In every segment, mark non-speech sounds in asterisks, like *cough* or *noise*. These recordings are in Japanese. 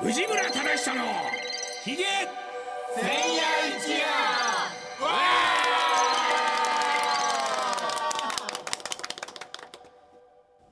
藤村忠久のひげ千夜一夜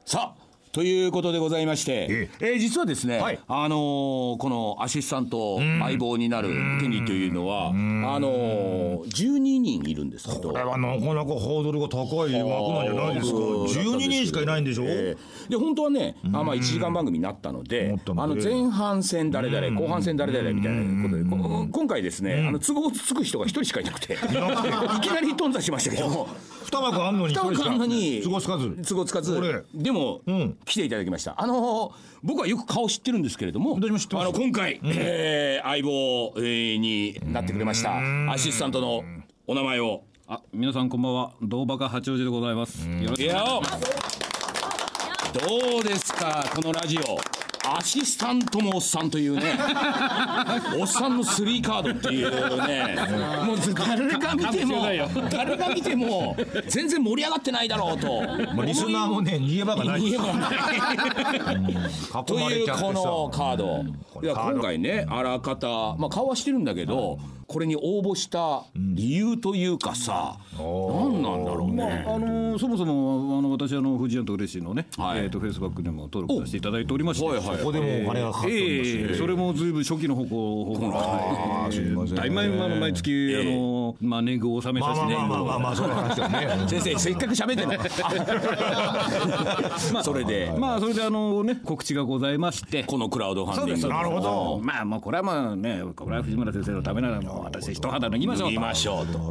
さあということでございまして、えー実はですね、はい。あのーこのアシスタント相棒になるケニーというのは、あのー、12人いるんですけど。これはなかなかハードルが高い枠なんじゃないですか。12人しかいないんでしょ、えーで本当はね、あまあ1時間番組になったのであので前半戦誰々、後半戦誰々みたいなことで、こ今回ですね、あの都合つく人が一人しかいなくて、いきなり頓挫しましたけども、*laughs* 二枠あんのに二枠あんのに過ごすかず都合つかずでも、ん来ていただきました。あのー僕はよく顔知ってるんですけれども、私も知ってますあの今回、えー相棒、えーになってくれました、アシスタントのお名前を。あ、皆さんこんばんは。道バカ八王子でございます。よろしく。いやどうですかこのラジオアシスタントもおっさんというね。*laughs* おっさんのスリーカードっていうね。もう誰が見ても誰が見ても全然盛り上がってないだろうと。まあ、リスナーもね逃げ場がない。見えもない。というこのカード。いや今回ねあらかた、まあ、顔はしてるんだけどこれに応募した理由というかさ何なんだろうまねあ、あのそもそもあの私あの富士屋と嬉しいのね、はい。えっ、とフェイスバックでも登録させていただいておりまして、はいはい。ここでもお金がかかっております、ええそれもずいぶん初期の方向方向あーすみません大毎毎毎月、あのまあ年貢を納めまあさせて。まあまあまあまあまあそういう話だね。*laughs* 先生せっかく喋ってんの *laughs* まあそれで。まあそれであのね告知がございまして。このクラウドファンディングなるほど。まあもうこれはまあねこれは藤村先生のためならもう私一肌脱ぎましょうと。言いましょうと。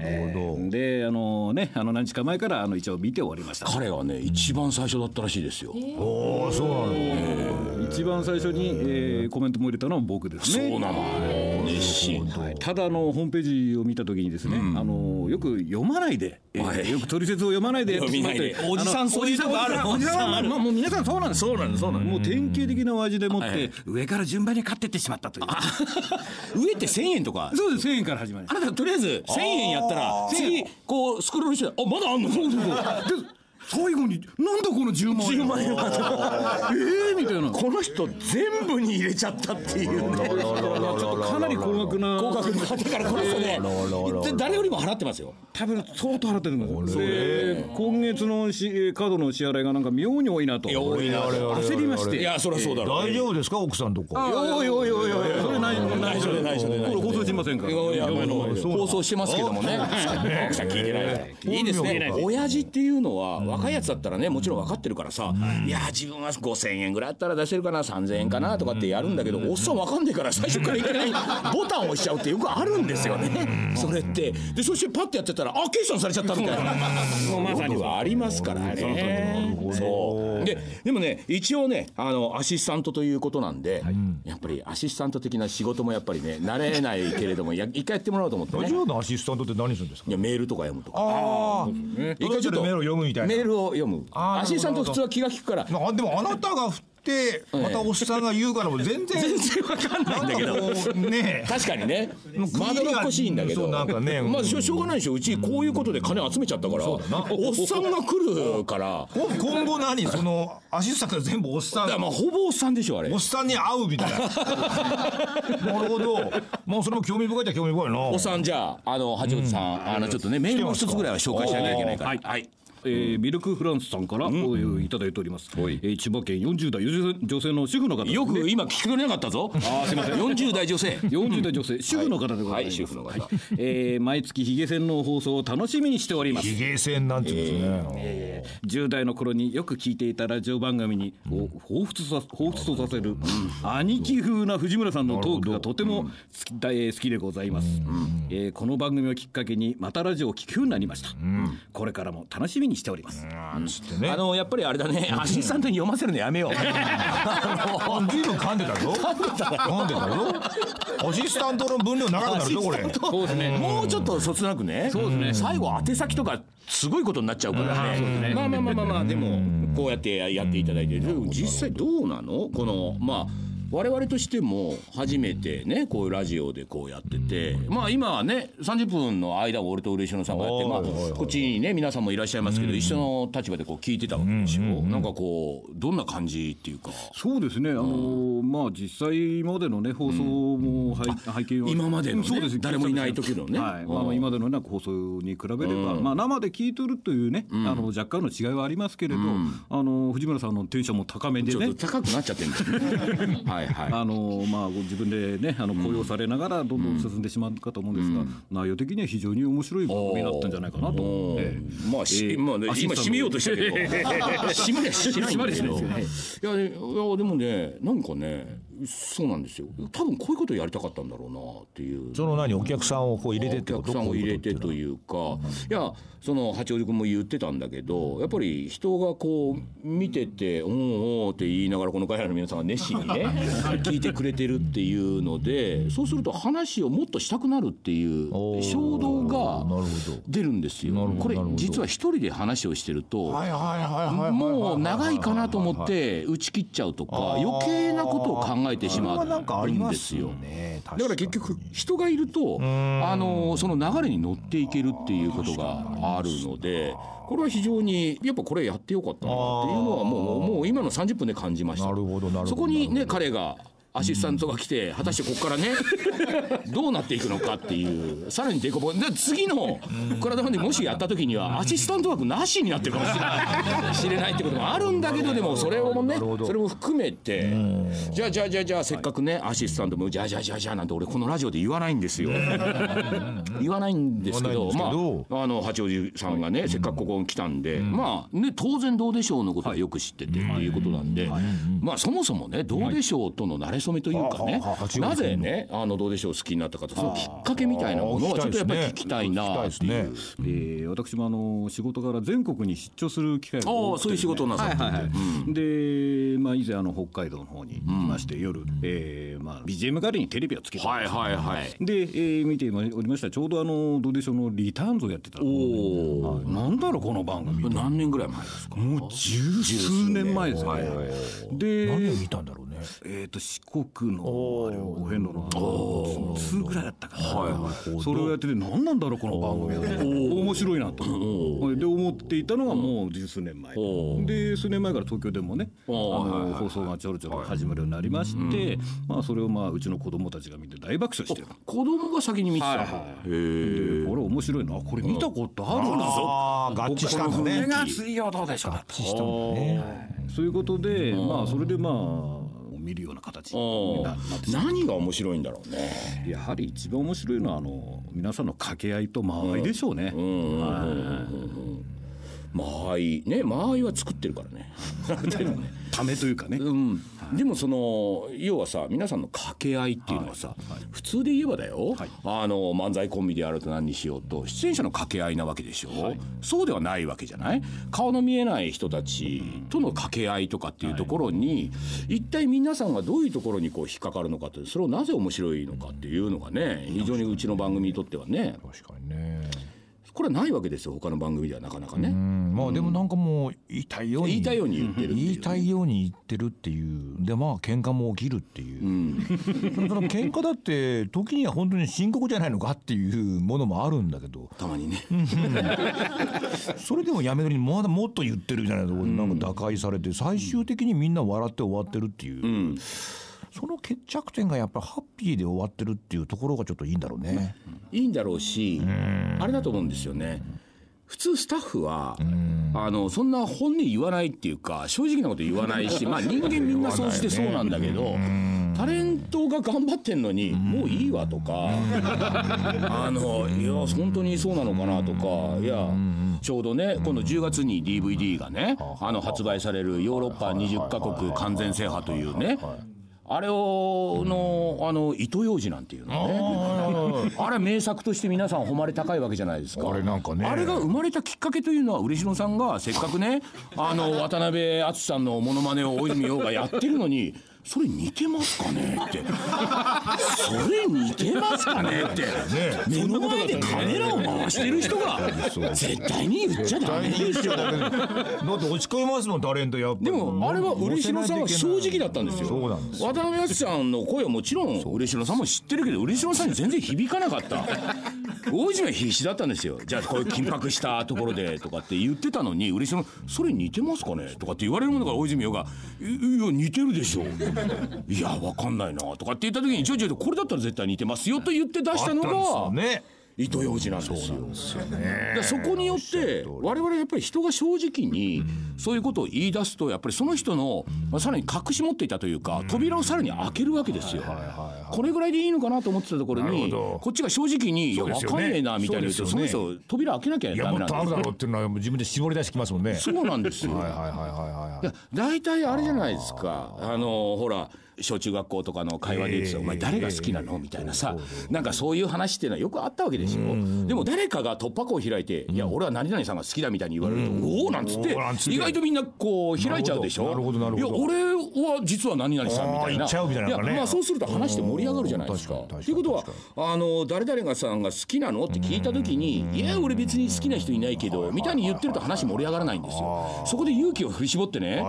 であのねあの何日か前からあの一応見て終わりました。彼はね一番最初だったらしいですよ。おおそうなの。一番最初に、えーコメントも入れたのは僕ですね。そうなのはい。ただあのホームページを見たときにですね、あのよく読まないで、えーはい。よく取説を読まないでやってしまっておじさんそういうとこあるおじさんまあもう皆さんそうなんです。そうなのそうなのもう典型的なお味でもって、はい上から順番に買ってってしまったという。上って1000円とか？そうです。1000円から始まりあなたとりあえず1000円やったら次こうスクロールしてあまだあんの？そうそうそう *laughs* 最後になんだこの10万円10万円は。ええみたいな。この人全部に入れちゃったっていうね。かなり高額な高額なだからこの人ねで誰よりも払ってますよ多分相当払ってるんですよ。で今月のしカードの支払いがなんか妙に多いなと。多いな焦りまして。いやそりゃそうだろう。大丈夫ですか奥さんとかおいおいおいおいそれない内緒で内緒で内緒でこれ放送しませんから。いやいや放送してますけどもね。奥さん聞いてないいいですね。親父っていうのは若いやつだったらねもちろん分かってるからさいや自分は5000円ぐらいあったら出せるかな3000円かなとかってやるんだけどおっさん分かんねえから最初からいきなりボタンを押しちゃうってよくあるんですよね。それって。でそしてパッてやってたらあ計算されちゃったみたいな。*laughs* もうまさにはありますからね。そう。ででもね一応ねあのアシスタントということなんでやっぱりアシスタント的な仕事もやっぱりね慣れないけれどもや一回やってもらおうと思ってね。ラジオの？アシスタントって何するんですか？いやメールとか読むとか。ああ一回ちょっとメールを読むみたいな。メールを読む。アシスタント普通は気が利くから。あでもあなたが振ってまたおっさんが言うからもう全然 *laughs* 全然わかんないんだけど。ね。確かにね。まどろっこしいんだけど。なんかね。まあしょしょうがないでしょ。うちこういうことで金集めちゃったから。おっさんが来るから。こ今後何？*laughs* そのアシスタントは全部おっさん。だまあほぼおっさんでしょあれ。おっさんに会うみたいな。*laughs* なるほど。もうそれも興味深いっちゃ興味深いな。おっさんじゃああの八王子さん、あのちょっとねメールも一つぐらいは紹介しなきゃいけないから。はいはいえーミルクフランスさんから、おいただいております、えー千葉県40代女性女性の主婦の方。よく今聞こえなかったぞ。あーすいません。40代女性。40代女性主婦の方でございます、はい主婦の方。えー毎月ヒゲ戦の放送を楽しみにしております。ヒゲ線なんていうんですね、えー10代の頃によく聞いていたラジオ番組に、を彷彿さ彷彿とさせる、兄貴風な藤村さんのトークがとても好き,、だえー好きでございます、えーこの番組をきっかけにまたラジオを聞くようになりました、これからも楽しみにしております、なんね。あのやっぱりあれだね。アシスタントに読ませるのやめよう。*laughs* あ随分噛んでたぞ。*laughs* 噛んでたぞ。アシスタントの分量長くなるぞこれ。そうですね。もうちょっとそつなくねそうですね。最後宛先とかすごいことになっちゃうからね。まあまあまあまあまあでもこうやってやっていただいて。実際どうなの？このまあ我々としても初めてねこういうラジオでこうやってて、まあ今はね30分の間を俺と嬉野さんがやって、まあ、こっちにね皆さんもいらっしゃいますけど、一緒の立場でこう聞いてたわけでしょ、なんかこうどんな感じっていうか。そうですね、あのまあ実際今までのね放送も拝拝見は。今までのねそうです誰もいない時のね。はい、まあまあ今までのね放送に比べれば、まあ生で聞いとるというね、あの若干の違いはありますけれど、あの藤村さんのテンションも高めでね。ちょっと。高くなっちゃってるんだよね *laughs* はいはい。あのまあ、ご自分でねあの高揚されながらどんどん進んでしまうかと思うんですが、内容的には非常に面白い番組だったんじゃないかなと、ええ。まあ、しえーまあね今締めようとしたけど。*laughs* 締まりはしないんだけどいやでもねなんかねそうなんですよ。多分こういうことやりたかったんだろうなっていう。その何お客さんをこう入れてってこと？お客さんを入れてとういうか。いやその八王子君も言ってたんだけどやっぱり人がこう見てて「おうおう」って言いながらこの会社の皆さんが熱心にね *laughs* 聞いてくれてるっていうのでそうすると話をもっとしたくなるっていう衝動が出るんですよ。これ実は一人で話をしてるともう長いかなと思って打ち切っちゃうとか余計なことを考えてしまう。んですよ。よ。ねだから結局人がいるとあのその流れに乗っていけるっていうことがあるのでこれは非常にやっぱこれやってよかったなっていうのはもうもう今の30分で感じました。なるほどなるほどそこにね彼がアシスタントが来て果たしてここからね *laughs* どうなっていくのかっていうさらにデコボコで次の体までもしやった時にはアシスタント枠なしになってるかもしれない。*laughs* 知れないってこともあるんだけどでもそれをねそれも含めてじゃあじゃあじゃあじゃあせっかくねアシスタントもじゃあじゃあじゃあじゃあなんて俺このラジオで言わないんですよ。言わないんですけどまああの八王子さんがねせっかくここに来たんでまあね当然どうでしょうのことはよく知っててっていうことなんでまあそもそもねどうでしょうとの馴れ初めというかねなぜねあのどうでしょう好きになったかとそのきっかけみたいなものはちょっとやっぱり聞きたいなっていう。聞きたいえー私もあの仕事から全国に出張する機会があ多くてあそういう仕事をなさってで、まあ、以前あの北海道の方に行きまして、夜、えーまあ、BGM 代わりにテレビをつけて、はいはいはい。で、えー見ておりましたらちょうどあのどうでしょうのリターンズをやってた。おおはい。なんだろうこの番組。何年ぐらい前ですか？もう十数年前ですよね。で何を見たんだろうねえー、と四国のあれお遍路のあの two ぐらいだったかな、それをやってて何なんだろうこの番組は。面白いなと。で思っていたのがもう十数年前。で数年前から東京でもねあの放送がちょろちょろ始まるようになりまして、まあ、それをまあうちの子供たちが見て大爆笑してる。子供が先に見てた、はいはいへこれ面白いな。これ見たことあるなああ合致したんだこれねが水曜どうでしょう。かしたんだねそういうことでまあそれでまあ見るような形にな何が面白いんだろうね。やはり一番面白いのはあの皆さんの掛け合いと間合いでしょうね。間合い。ね間合いは作ってるから *laughs* ね。ためというかね。うん、でもその要はさ皆さんの掛け合いっていうのはさ、普通で言えばだよ、あの漫才コンビであると何にしようと出演者の掛け合いなわけでしょ、そうではないわけじゃない？顔の見えない人たちとの掛け合いとかっていうところに、一体皆さんがどういうところにこう引っかかるのかってそれをなぜ面白いのかっていうのがね非常にうちの番組にとってはね。確かにねこれはないわけですよ他の番組ではなかなかね。うん。まあでもなんかもう言いたいように。言いたいように言ってるっていう。ね言いたいように言ってるっていう。でまあ喧嘩も起きるっていう、その *laughs* その喧嘩だって時には本当に深刻じゃないのかっていうものもあるんだけど。たまにね、それでもやめるにまだもっと言ってるみたいなところでなんか打開されて最終的にみんな笑って終わってるっていう、その決着点がやっぱハッピーで終わってるっていうところがちょっといいんだろうね。いいんだろうしあれだと思うんですよね。普通スタッフはあのそんな本音言わないっていうか正直なこと言わないし *laughs* まあ人間みんなそうしてそうなんだけどタレントが頑張ってんのにもういいわとかあのいや本当にそうなのかなとかいやちょうどね今度10月に DVD がねあの発売されるヨーロッパ20カ国完全制覇というねあれをのあの糸ようじなんていうのね。あれ名作として皆さん誉れ高いわけじゃないですか。あれなんかね。あれが生まれたきっかけというのは嬉野さんがせっかくねあの渡辺篤さんのモノマネを大泉洋がやってるのにそれ似てますかね？って *laughs* それ似てますかね？って。目の前でカメラを回してる人が絶対に言っちゃダメですよ。だって落ち込みますもんタレントやっぱでもあれは嬉野さんは正直だったんですよ。そうなんです渡辺篤さんの声はもちろん嬉野さんも知ってるけど嬉野さんに全然響かなかった大泉必死だったんですよ。じゃあこういう緊迫したところでとかって言ってたのに嬉野それ似てますかねとかって言われるものから大泉洋が「いいや似てるでしょ」いやわかんないな」とかって言った時に「ちょいちょいこれだったら絶対似てますよ」と言って出したのがね。糸ようじなんですよ。でそこによって我々やっぱり人が正直にそういうことを言い出すとやっぱりその人の、まあ、さらに隠し持っていたというか扉をさらに開けるわけですよ。これぐらいでいいのかなと思ってたところにこっちが正直に「いや分かんね。えな」みたいな言うとその人扉開けなきゃダメなんですとあるだろうっていうのは自分で絞り出してきますもんね。そうなんですよ。はいはいはいはいはい。いや大体あれじゃないですか。あのほら小中学校とかの会話で言ってた「お前誰が好きなの?」みたいなさなんかそういう話っていうのはよくあったわけですよ。でも誰かが突破口を開いて「いや俺は何々さんが好きだ」みたいに言われると「おお!」なんつっておーなんつって。意外とみんなこう開いちゃうでしょ？なるほどなるほど。いや俺は実は何々さんみたいな。たいなやなんかね。まあそうすると話して盛り上がるじゃないですか。ということは確あの誰々がさんが好きなの？って聞いた時に「いや俺別に好きな人いないけど」みたいに言ってると話盛り上がらないんですよ。そこで勇気を振り絞ってね。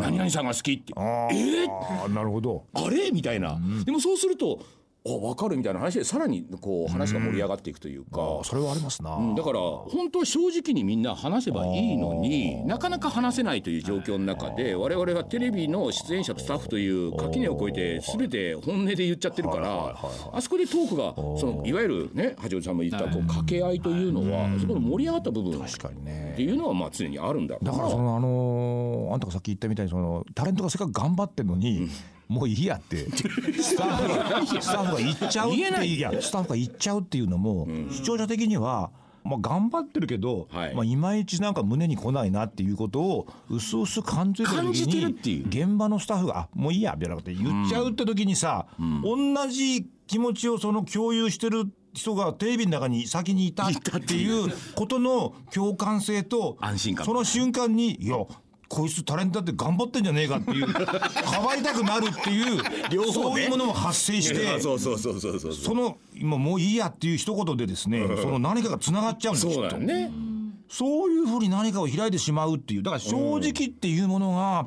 何々さんが好きって。あえ？ーあーなるほどあれ？みたいな、でもそうするとあ分かるみたいな話でさらにこう話が盛り上がっていくというか、あそれはありますな、うん。だから本当は正直にみんな話せばいいのになかなか話せないという状況の中で我々はテレビの出演者とスタッフという垣根を越えて全て本音で言っちゃってるからあそこでトークがそのいわゆるね八王子さんも言ったこう掛け合いというのはそこの盛り上がった部分ってい。うのはまあ常にあるんだだからそのあのーあんたがさっき言ったみたいにそのタレントがせっかく頑張ってるのに、もういいやって。スタッフがスタッフが言っちゃうって言えない。いやスタッフが言っちゃうっていうのも、視聴者的にはまあ、頑張ってるけど、はい。いまあ、いまいちなんか胸に来ないなっていうことを薄々感じてる時感じてるにっていう。現場のスタッフが「あもういいや」みたいなこと言っちゃうって時にさ、同じ気持ちをその共有してる人がテレビの中に先にいたっていうことの共感性と安心感。その瞬間に「いやこいつタレントだって頑張ってんじゃねえか」っていう *laughs* かばいたくなるっていう両方ね。そういうものも発生して。そうそうそうそうそうその今もういいやっていう一言でですね、その何かがつながっちゃうんですそうきっと。だよね。そういうふうに何かを開いてしまうっていうだから正直っていうものが、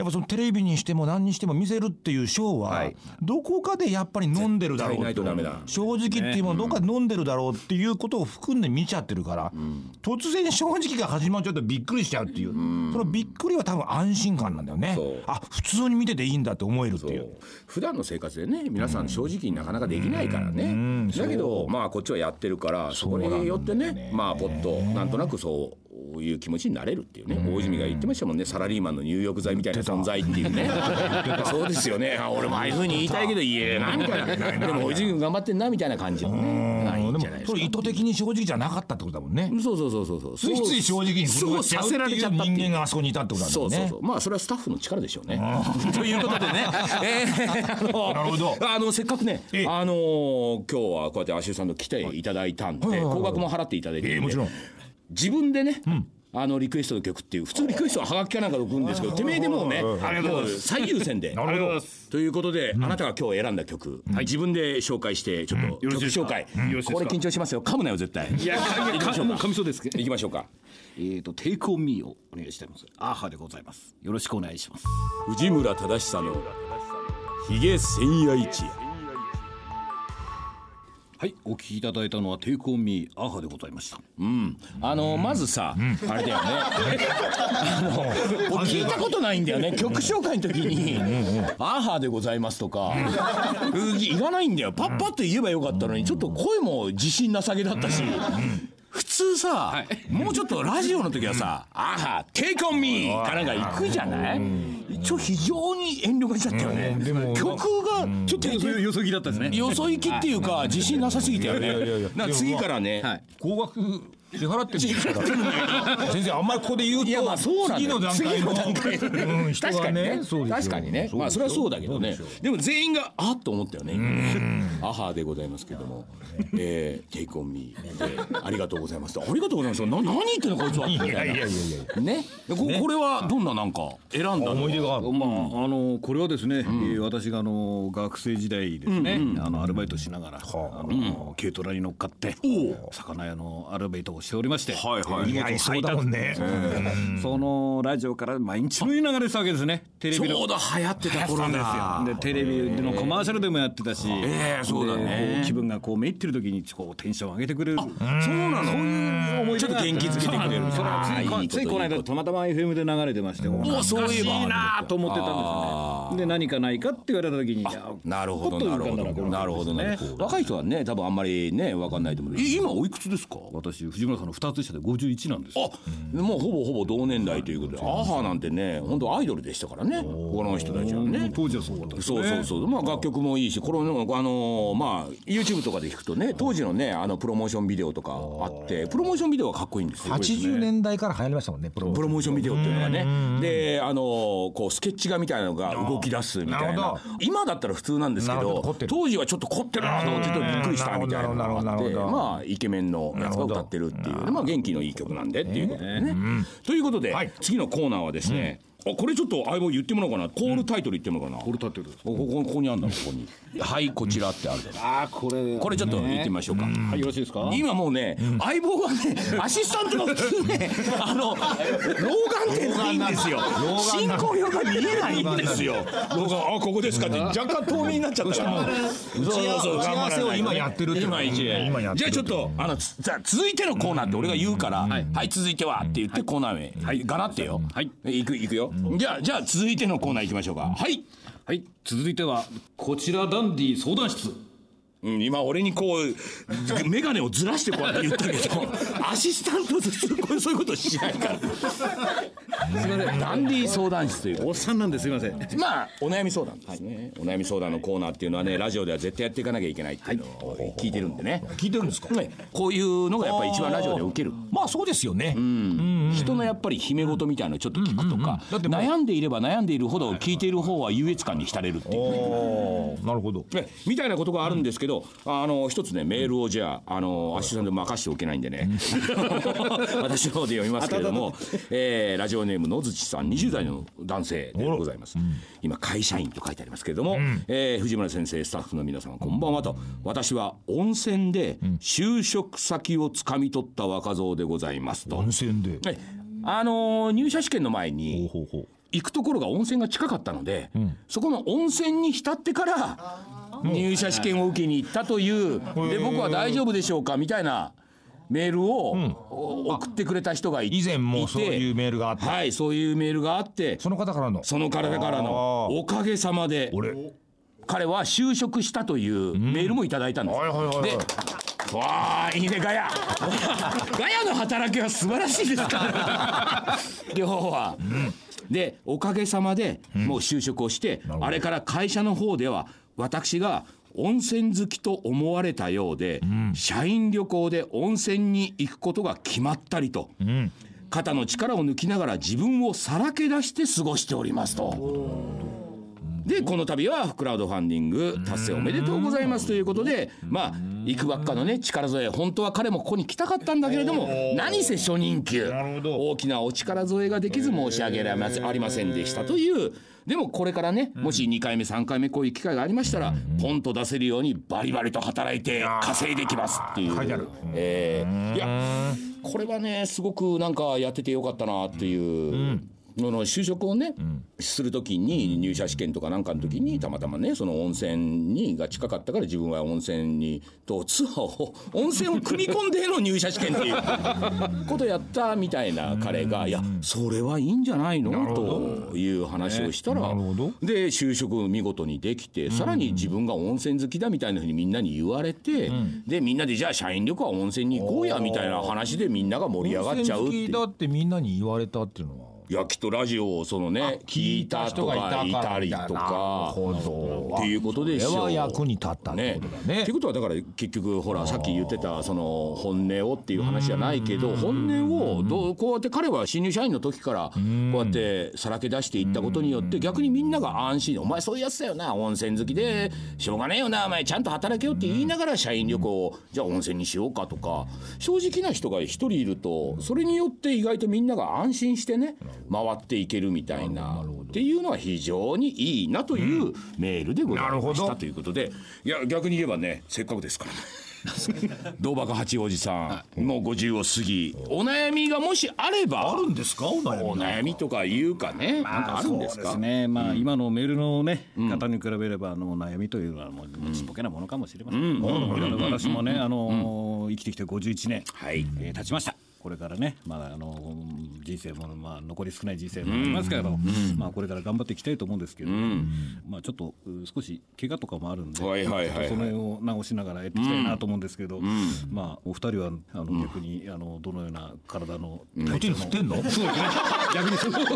やっぱそのテレビにしても何にしても見せるっていうショーは、はい。どこかでやっぱり飲んでるだろうと正直っていうものどこかで飲んでるだろうっていうことを含んで見ちゃってるから、突然正直が始まっちゃうとびっくりしちゃうっていう、そのびっくりは多分安心感なんだよね。あ普通に見てていいんだって思えるっていう。普段の生活でね皆さん正直になかなかできないからね。だけどまあこっちはやってるからそこによってねまあポッとなんとなくそういう気持ちになれるっていうね。大泉が言ってましたもんね。サラリーマンの入浴剤みたいな存在っていうね。*laughs* そうですよね。あ俺もああいうふうに言いたいけど言えなみたいなでも大泉君頑張ってんなみたいな感じのね。あいいんじゃないですか。それ意図的に正直じゃなかったってことだもんね。そうそうそうそうそう。ついつい正直にそうさせられいうちゃった人間があそこにいたってことなんだよね。そうそうそう。まあそれはスタッフの力でしょうね。ということでね、*laughs* えーなるほど。あのせっかくね、ええ。あのー今日はこうやってアシュさんと来ていただいたんで、はいはいはい高額も払っていただいてええもちろん。自分でね。あのリクエストの曲っていう普通リクエストはハガキかなんかで送るんですけどてめえでもうねもう最優先で。ということで、あなたが今日選んだ曲、自分で紹介してちょっとよろ曲紹介、これ緊張しますよ。噛むなよ絶対。いや行きましょうか。もう噛みそうですけど。行きましょうか。えーと「 Take On Me をお願いいたします。 a-ha でございます。よろしくお願いします。藤村忠寿のひげ千夜一夜はいお聞きいただいたのは「テイクオンミーアーハでございました。あのまずさ、あれだよね。あの俺聞いたことないんだよね。曲紹介の時に「 a-ha でございます」とかうん。言わないんだよ。パッパッと言えばよかったのにちょっと声も自信なさげだったし。普通さ、もうちょっとラジオの時はさ「アーハーテイクオンミー」かなんか行くじゃない？一応非常に遠慮がちだったよね。でも曲がちょっとよそ行きだったですね。よそ行きっていうか自信なさすぎたよね。次からね、はい。高額支払ってるんですから先生あんまりここで言うといやまあそうなんだよ。次の段階の段階。うん確かにね *laughs* ねそうですよ。確かにね。まあそれはそうだけどね。でも全員があっと思ったよね。今ね a-ha でございますけども。えー、テイクオンミーでありがとうございます。ありがとうございますな何言ってんのこいつは。いやいやいやいや。ね？でここれはどんななんか選んだの？思い出がある。まあ、あのこれはですね、えー私があの学生時代ですね、あのアルバイトしながら、あ。の軽トラに乗っかって魚屋のアルバイトをしておりまして、はいはい。そうだもんね。そのラジオから毎日のように流れてたわけですね。テレビの。ちょうど流行ってた頃だ。でテレビのコマーシャルでもやってたし、ええそうだね。気分がこうめいってる時にこうテンション上げてくれる。そうなの。そういう思いちょっと元気づけてくれる。それはついこの間たまたま FM で流れてましておおそういえば懐かしいなと思ってたんですね。で何かないかって言われた時になるほどなるほどなるほどね若い人はね多分あんまりね分かんないと思う今おいくつですか？私藤村さんの2つ下で51なんですあもうほぼほぼ同年代ということでアハなんてね本当アイドルでしたからね。この人たちはね。当時はそうだったですそうそうそう、まあ楽曲もいいしこれもあのまあ YouTube とかで聞くとね当時のねあのプロモーションビデオとかあってプロモーションビデオはかっこいいんですよ。80年代から流行りましたもんねプロモーションビデオっていうのがね。であのこうスケッチ画みたいなのが動き出すみたいな。今だったら普通なんですけど当時はちょっと凝ってるなと思ってびっくりしたみたいなのがあってまあイケメンのやつが歌ってるっていうまあ元気のいい曲なんでっていうことでね。ということではい。次のコーナーはですねあこれちょっと相棒言ってもらおうかな。コールタイトル言ってもらおうかな。これ立ってるここここにあるんだここに「*laughs* はいこちら」ってあるああこれこれちょっと言ってみましょうか。はいよろしいですか？今もうね、相棒がね、*laughs* アシスタントが普通ね、あの、老眼点ないんですよ。進行表が見えないんですよ。老眼、あ、ここですかって、若干透明になっちゃったから。打ち合わせを今やってるって今一うん今やってるじゃあちょっと、あの、つじゃあ続いてのコーナーって俺が言うから、はい、続いてはって言ってコーナーへ、はい、がなってよ。はい。行く、行くよ。じゃあ、じゃあ続いてのコーナー行きましょうか。はい。はい続いてはこちらダンディ相談室うん、今俺にこう眼鏡をずらしてこうやって言ったけど *laughs* アシスタントずつこうそういうことしないから。すみませんダンディー相談室というおっさんなんですいません。まあお悩み相談ですね、お悩み相談のコーナーっていうのはねラジオでは絶対やっていかなきゃいけないっていうのを聞いてるんでね、聞いてるんですか？ね。こういうのがやっぱり一番ラジオで受ける。まあそうですよね。人のやっぱり秘め事みたいなのをちょっと聞くとか、だってもう悩んでいれば悩んでいるほど聞いている方は優越感に浸れるっていう。おー。なるほど。ね、みたいなことがあるんですけど、あの一つねメールをじゃああのアシスタント任しておけないんでね。*laughs* 私の方で読みますけれども、えーラジオネーム野槌さん20代の男性でございます、今会社員と書いてありますけれども、えー藤村先生スタッフの皆さんこんばんはと私は温泉で就職先をつかみ取った若造でございますと、温泉ではいあの入社試験の前に行くところが温泉が近かったので、そこの温泉に浸ってから入社試験を受けに行ったというで僕は大丈夫でしょうかみたいなメールをお送ってくれた人がいて以前もそういうメールがあってはいそういうメールがあってその方からの。その体からのおかげさまで俺。彼は就職したというメールもいただいたんです。でわあいいねガヤ。*laughs* ガヤの働きは素晴らしいですから。*laughs* 今日は。でおかげさまでもう就職をして、あれから会社の方では私が温泉好きと思われたようで、社員旅行で温泉に行くことが決まったりと、肩の力を抜きながら自分をさらけ出して過ごしておりますと。でこの度はクラウドファンディング達成おめでとうございますということでまあ行くばっかのね力添え本当は彼もここに来たかったんだけれども何せ初任給。大きなお力添えができず申し訳ありませんでしたというでもこれからねもし2回目3回目こういう機会がありましたらポンと出せるようにバリバリと働いて稼いできますっていう。書いてある。えー。いやこれはねすごくなんかやっててよかったなっていう。その就職をね、するときに入社試験とかなんかの時にたまたまねその温泉にが近かったから自分は温泉にとツアーを *laughs* 温泉を組み込んでの入社試験っていう *laughs* ことやったみたいな彼がいやそれはいいんじゃないの？という話をしたら、で就職見事にできてさらに自分が温泉好きだみたいなふうにみんなに言われて、でみんなでじゃあ社員旅行は温泉に行こうやみたいな話でみんなが盛り上がっちゃうっていう。温泉好きだってみんなに言われたっていうのは？いやきっとラジオをそのね聞いたとかいたりとかっていうことでしょは役に立ったってことだね。っていうことはだから結局ほらさっき言ってたその本音をっていう話じゃないけど本音をどうこうやって彼は新入社員の時からこうやってさらけ出していったことによって逆にみんなが安心。お前そういうやつだよな。温泉好きでしょうがねえよな。お前ちゃんと働けよって言いながら社員旅行をじゃあ温泉にしようかとか。正直な人が一人いるとそれによって意外とみんなが安心してね回っていけるみたいな。っていうのは非常にいいなというメールでございましたということで。いや逆に言えばねせっかくですから。ね。道爆八王子さん、もう50を過ぎお悩みがもしあればあるんですか？お悩みとかいうかね、なんかあるんですか？ね、まあ、今のメールのね、方に比べれば、あの悩みというのはもう、ちっぽけなものかもしれません。私もね、あの、生きてきて51年、はい。えー経ちました。これからね、まだあの人生もまあ残り少ない人生もありますけど、まあこれから頑張っていきたいと思うんですけど、まあちょっとう少し怪我とかもあるんで、その辺を直しながらやっていきたいなと思うんですけど、まあお二人はあの逆にあのどのような体のこっちに振ってんの？そうですね。逆にそれを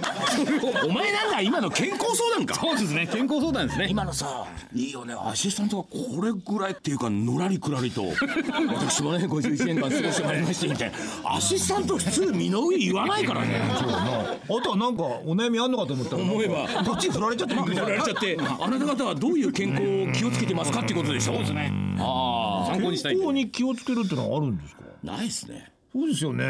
*laughs* お前なんだ今の健康相談か。そうですね。健康相談ですね。今のさいいよね。アシスタントがこれぐらいっていうかのらりくらりと。*laughs* 私もね51年間過ごしてまいりましてみたいな。アシスタント普通身の上言わないからね。そうだなあとはなんかお悩みあんのかと思った。ら思えば。こっちに振られちゃってびっくりした言われちゃってあなた方はどういう健康を気をつけてますかっていうことでしょ。そうですね。あ参考にしたい。んで健康に気をつけるってのはあるんですか？あないですねそうですよね。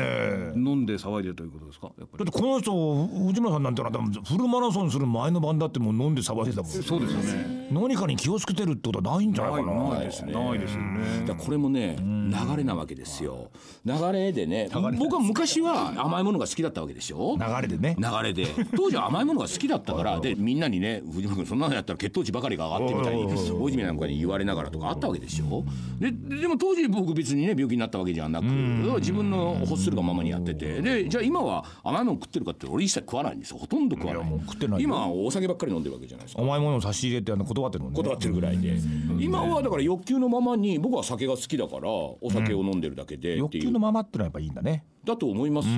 飲んで騒いでるということですか？やっぱり。だってこの人藤村さんなんてのはフルマラソンする前の晩だってもう飲んで騒いでたもんそうですよね。何かに気をつけてるってことはないんじゃないかな。ないですね。ないですよね。だこれもね流れなわけですよ。流れでね僕は昔は甘いものが好きだったわけでしょ流れでね。流れで。当時は甘いものが好きだったから *laughs* でみんなにね藤村君そんなのやったら血糖値ばかりが上がってみたいに大泉なんかに言われながらとかあったわけでしょででも当時僕別にね病気になったわけじゃなく自分の欲するがままにやってて。でじゃあ今は甘いもの食ってるかって俺一切食わないんですよ。ほとんど食わない。食ってないよ。今はお酒ばっかり飲んでるわけじゃないですか。甘いものを差し入れってあの断ってるのね。断ってるぐらいで。今はだから欲求のままに僕は酒が好きだからお酒を飲んでるだけで欲求のままってのはやっぱいいんだね。だと思いますよ。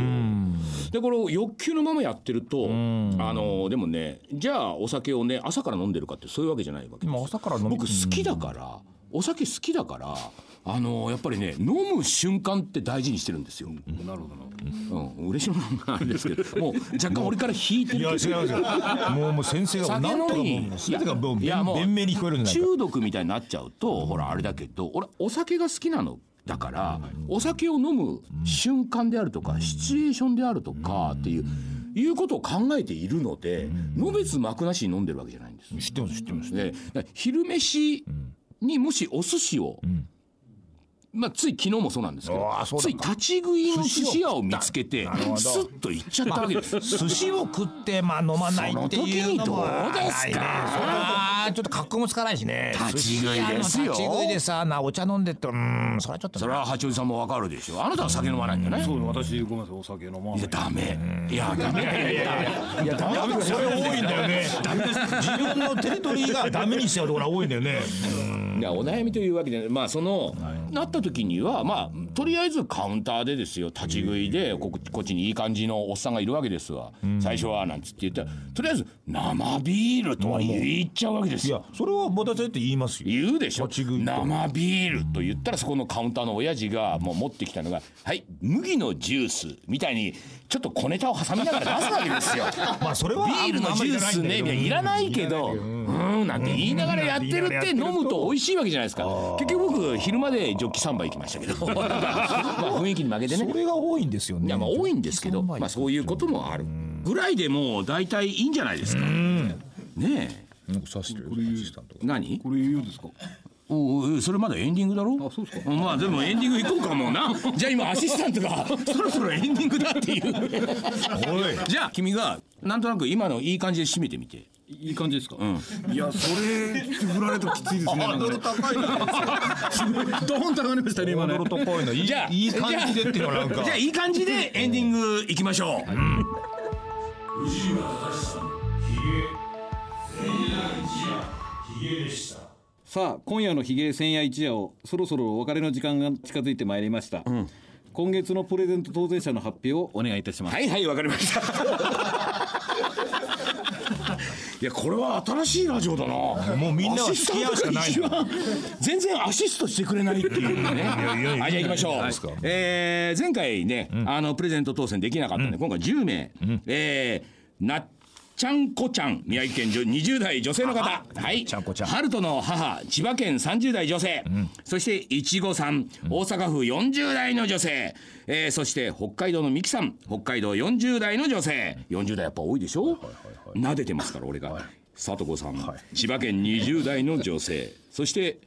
でこれ欲求のままやってるとあのでもねじゃあお酒をね朝から飲んでるかってそういうわけじゃないわけです今朝から僕好きだからお酒好きだからあのやっぱりね飲む瞬間って大事にしてるんですよ。なるほどな。うん、嬉しいのなんですけどもう若干俺から引いていや違いますよ。もうもう先生が酒なんとかもう飲み全てがもういやもう弁明に聞こえるんじゃないか中毒みたいになっちゃうとほらあれだけど俺お酒が好きなのだからお酒を飲む瞬間であるとかシチュエーションであるとかっていういうことを考えているのでのべつ幕なしに飲んでるわけじゃないんです。知ってます知ってます。で昼飯にもしお寿司を、まあ、つい昨日もそうなんですけどつい立ち食いの寿司屋を見つけてほど。スッと行っちゃったわけです。寿司を食ってまあ飲まないっていうのもどうですか。ちょっと格好もつかないしね。立ち食いですよ。立ち食いでさなお茶飲んでってうーんそれはちょっとそれは八王子さんもわかるでしょ。あなたは酒飲まないんだよね。そう私ごめんなさいお酒飲まない。いや。ダメ。いやダメ。いやいやいやダメだそれ多いんだよね。自分のテリトリーがダメにしちゃうところが多いんだよね。いやお悩みというわけでまあその、なった時にはまあとりあえずカウンターでですよ。立ち食いでここっちにいい感じのおっさんがいるわけですわ、最初はなんつって言った。らとりあえず生ビールとは言っちゃうわけですよ。いやそれは私だって言いますよ。言うでしょ。立ち食いと。生ビールと言ったらそこのカウンターの親父がもう持ってきたのが「はい麦のジュース」みたいにちょっと小ネタを挟みながら出すわけですよ。*laughs* まあそれはビールのジュースねいらないけど。うんなんて言いながらやってるって飲むと美味しいわけじゃないですか。結局僕昼までジョッキ3杯行きましたけど。*laughs* まあ雰囲気に負けてね。それが多いんですよね。いやまあ多いんですけどまあそういうこともあるぐらいでもう大体いいんじゃないですか。ねえ。何？これ言うですか？おうおうそれまだエンディングだろ？あそうですか。んまあでもエンディング行こうかもうな。じゃあ今アシスタントが。そろそろエンディングだっていう。じゃあ君がなんとなく今のいい感じで締めてみていい感じですか？いやそれ振られきついですね。ハードル高いなドーンと上がりましたね今ねハード。ル高いないいじゃあいい感じでっていうのはなんかじゃあいい感じでエンディング行きましょう、さあ今夜のひげ千夜一夜をそろそろお別れの時間が近づいてまいりました。今月のプレゼント当選者の発表をお願いいたします。はいはいわかりましたいやこれは新しいラジオだな。もうみんなは付き合うしかない全然アシストしてくれないっていうね。はいじゃあ行きましょう、えー前回ね、あのプレゼント当選できなかったんで、今回10名、えーなっちゃんこちゃん宮城県20代女性の方。はい。ちゃんこちゃん。ハルトの母千葉県30代女性、そしていちごさん大阪府40代の女性、えーそして北海道のミキさん北海道40代の女性。40代やっぱ多いでしょ、撫でてますから俺が、佐藤子さん、千葉県20代の女性。そして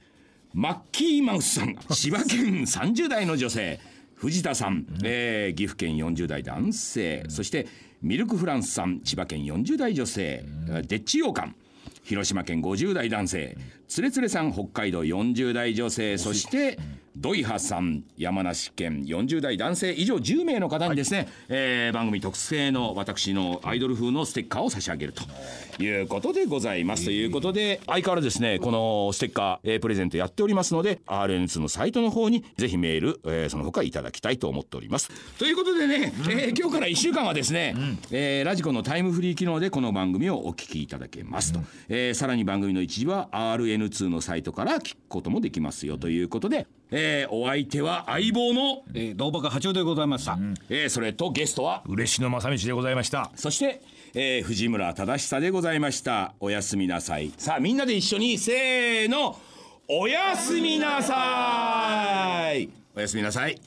マッキーマウスさん *laughs* 千葉県30代の女性。藤田さん、えー岐阜県40代男性、そしてミルクフランスさん。千葉県40代女性、デッチ羊羹。広島県50代男性。つれつれさん北海道40代女性。そしてドイハさん山梨県40代男性以上10名の方にですね、えー番組特製の私のアイドル風のステッカーを差し上げるということでございます、ということで相変わらずですねこのステッカー、えープレゼントやっておりますので RN2 のサイトの方にぜひメール、えーその他いただきたいと思っております。ということでね、えー今日から1週間はですね、えーラジコのタイムフリー機能でこの番組をお聞きいただけますと、えーさらに番組の一時は RN2 のサイトから聞くこともできますよということで、えーお相手は相棒の、えー、道場八丁でございました、えーそれとゲストは嬉野正道でございました。そして、えー藤村忠久でございました。おやすみなさい。さあみんなで一緒にせーのおやすみなさい。おやすみなさい